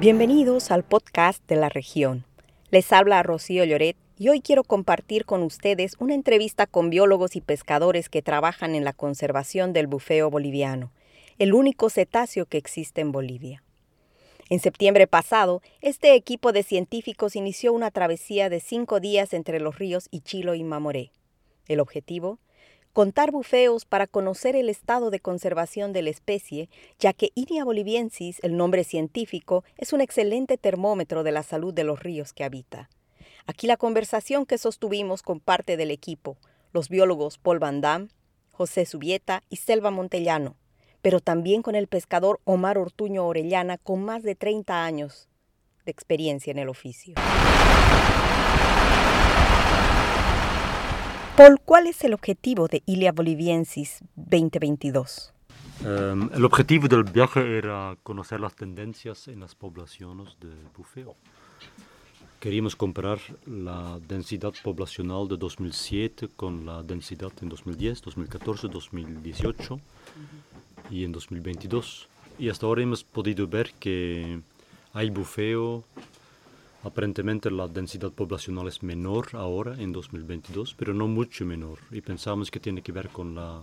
Bienvenidos al podcast de la región. Les habla Rocío Lloret y hoy quiero compartir con ustedes una entrevista con biólogos y pescadores que trabajan en la conservación del bufeo boliviano, el único cetáceo que existe en Bolivia. En septiembre pasado, este equipo de científicos inició una travesía de cinco días entre los ríos Ichilo y Mamoré. El objetivo, contar bufeos para conocer el estado de conservación de la especie, ya que Inia boliviensis, el nombre científico, es un excelente termómetro de la salud de los ríos que habita. Aquí la conversación que sostuvimos con parte del equipo, los biólogos Paul Van Damme, José Subieta y Selva Montellano, pero también con el pescador Omar Ortuño Orellana, con más de 30 años de experiencia en el oficio. Paul, ¿cuál es el objetivo de Ilia Boliviensis 2022? Um, el objetivo del viaje era conocer las tendencias en las poblaciones de bufeo. Queríamos comparar la densidad poblacional de 2007 con la densidad en 2010, 2014, 2018 y en 2022. Y hasta ahora hemos podido ver que hay bufeo Aparentemente la densidad poblacional es menor ahora en 2022, pero no mucho menor. Y pensamos que tiene que ver con la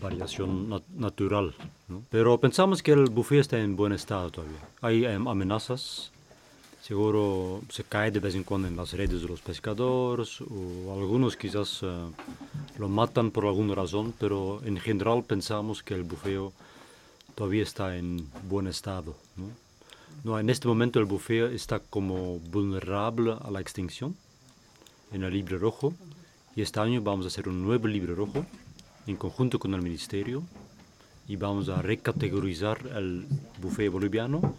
variación natural. Pero pensamos que el bufeo está en buen estado todavía. Hay em, amenazas. Seguro se cae de vez en cuando en las redes de los pescadores o algunos quizás eh, lo matan por alguna razón, pero en general pensamos que el bufeo todavía está en buen estado. ¿no? No, en este momento el bufeo está como vulnerable a la extinción en el libro rojo y este año vamos a hacer un nuevo libro rojo en conjunto con el ministerio y vamos a recategorizar el bufeo boliviano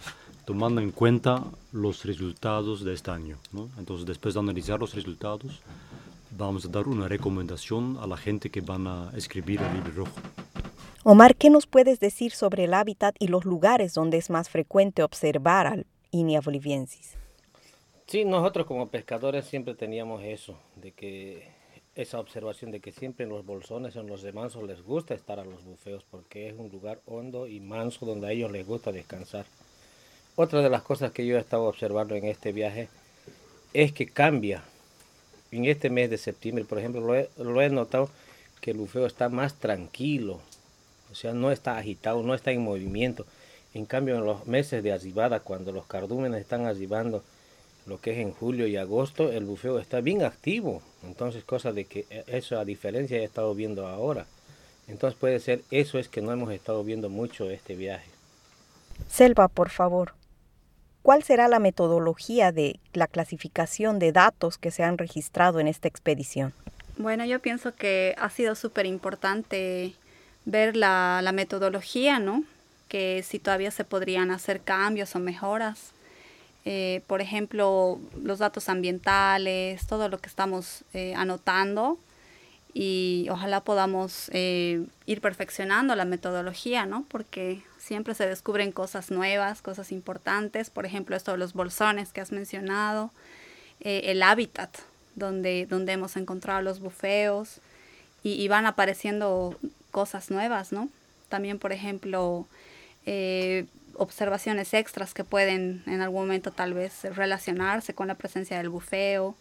tomando en cuenta los resultados de este año. Entonces, después de analizar los resultados, vamos a dar una recomendación a la gente que van a escribir el libro rojo. Omar, ¿qué nos puedes decir sobre el hábitat y los lugares donde es más frecuente observar al Inia boliviensis? Sí, nosotros como pescadores siempre teníamos eso, de que esa observación de que siempre en los bolsones, en los de manso les gusta estar a los bufeos porque es un lugar hondo y manso donde a ellos les gusta descansar. Otra de las cosas que yo he estado observando en este viaje es que cambia. En este mes de septiembre, por ejemplo, lo he, lo he notado que el bufeo está más tranquilo, o sea, no está agitado, no está en movimiento. En cambio, en los meses de azibada, cuando los cardúmenes están azibando, lo que es en julio y agosto, el bufeo está bien activo. Entonces, cosa de que e, eso a diferencia he estado viendo ahora. Entonces puede ser, eso es que no hemos estado viendo mucho este viaje. Selva, por favor. ¿Cuál será la metodología de la clasificación de datos que se han registrado en esta expedición? Bueno, yo pienso que ha sido súper importante ver la, metodología, ¿no? Que si todavía se podrían hacer cambios o mejoras. Eh, por ejemplo, los datos ambientales, todo lo que estamos eh, anotando y ojalá podamos eh, ir perfeccionando la metodología, ¿no? Porque siempre se descubren cosas nuevas, cosas importantes, por ejemplo, esto de los bolsones que has mencionado, el hábitat donde, donde hemos encontrado los bufeos y van apareciendo cosas nuevas, ¿no? También, por ejemplo, eh, observaciones extras que pueden en algún momento tal vez relacionarse con la presencia del bufeo.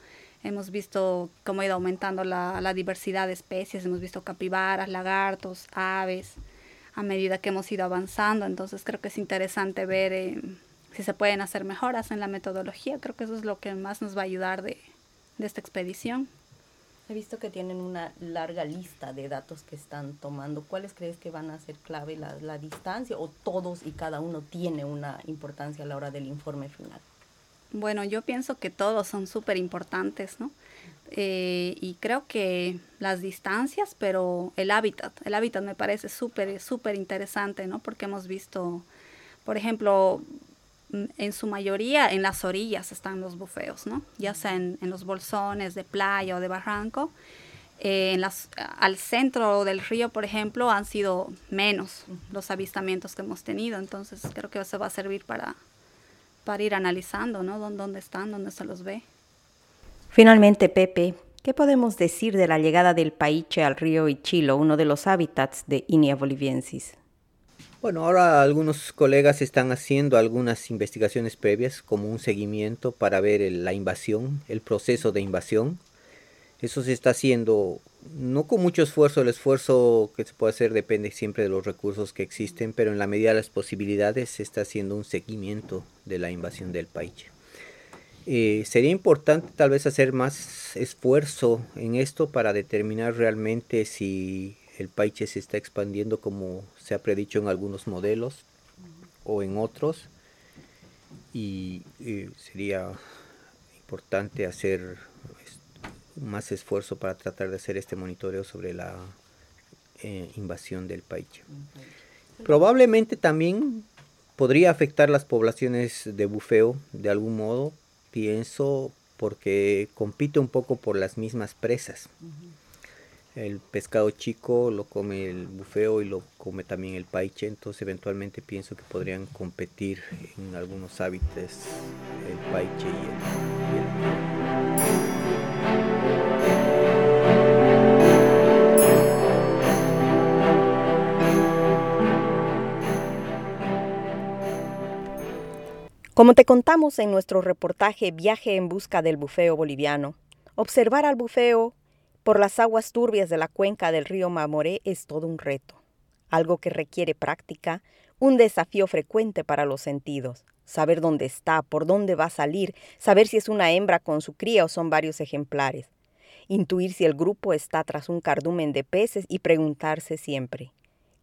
Hemos visto cómo ha ido aumentando la, diversidad de especies, hemos visto capibaras, lagartos, aves, a medida que hemos ido avanzando. Entonces creo que es interesante ver eh, si se pueden hacer mejoras en la metodología. Creo que eso es lo que más nos va a ayudar de esta expedición. He visto que tienen una larga lista de datos que están tomando. ¿Cuáles crees que van a ser clave? ¿La, distancia o todos y cada uno tiene una importancia a la hora del informe final? Bueno, yo pienso que todos son súper importantes, ¿no? Eh, y creo que las distancias, pero el hábitat, el hábitat me parece súper, súper interesante, ¿no? Porque hemos visto, por ejemplo, en su mayoría en las orillas están los bufeos, ¿no? Ya sea en, los bolsones de playa o de barranco. Eh, en las, al centro del río, por ejemplo, han sido menos los avistamientos que hemos tenido. Entonces creo que eso va a servir para, para ir analizando, ¿no? ¿Dónde, están? ¿Dónde se los ve? Finalmente, Pepe, ¿qué podemos decir de la llegada del paiche al río Ichilo, uno de los hábitats de Inia boliviensis? Bueno, ahora algunos colegas están haciendo algunas investigaciones previas como un seguimiento para ver la invasión, el proceso de invasión. Eso se está haciendo no con mucho esfuerzo, el esfuerzo que se puede hacer depende siempre de los recursos que existen, pero en la medida de las posibilidades se está haciendo un seguimiento de la invasión del país. Eh, sería importante tal vez hacer más esfuerzo en esto para determinar realmente si el país se está expandiendo como se ha predicho en algunos modelos o en otros y eh, sería importante hacer más esfuerzo para tratar de hacer este monitoreo sobre la eh, invasión del paiche. Probablemente también podría afectar las poblaciones de bufeo de algún modo, pienso, porque compite un poco por las mismas presas. El pescado chico lo come el bufeo y lo come también el paiche, entonces eventualmente pienso que podrían competir en algunos hábitats el paiche y el Como te contamos en nuestro reportaje Viaje en busca del bufeo boliviano, observar al bufeo por las aguas turbias de la cuenca del río Mamoré es todo un reto, algo que requiere práctica, un desafío frecuente para los sentidos, saber dónde está, por dónde va a salir, saber si es una hembra con su cría o son varios ejemplares, intuir si el grupo está tras un cardumen de peces y preguntarse siempre,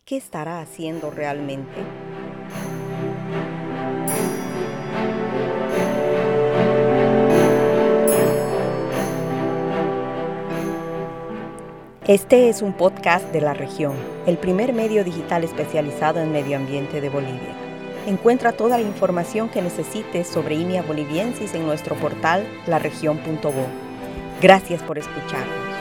¿qué estará haciendo realmente? Este es un podcast de la región, el primer medio digital especializado en medio ambiente de Bolivia. Encuentra toda la información que necesites sobre IMIA boliviensis en nuestro portal laregion.bo. Gracias por escucharnos.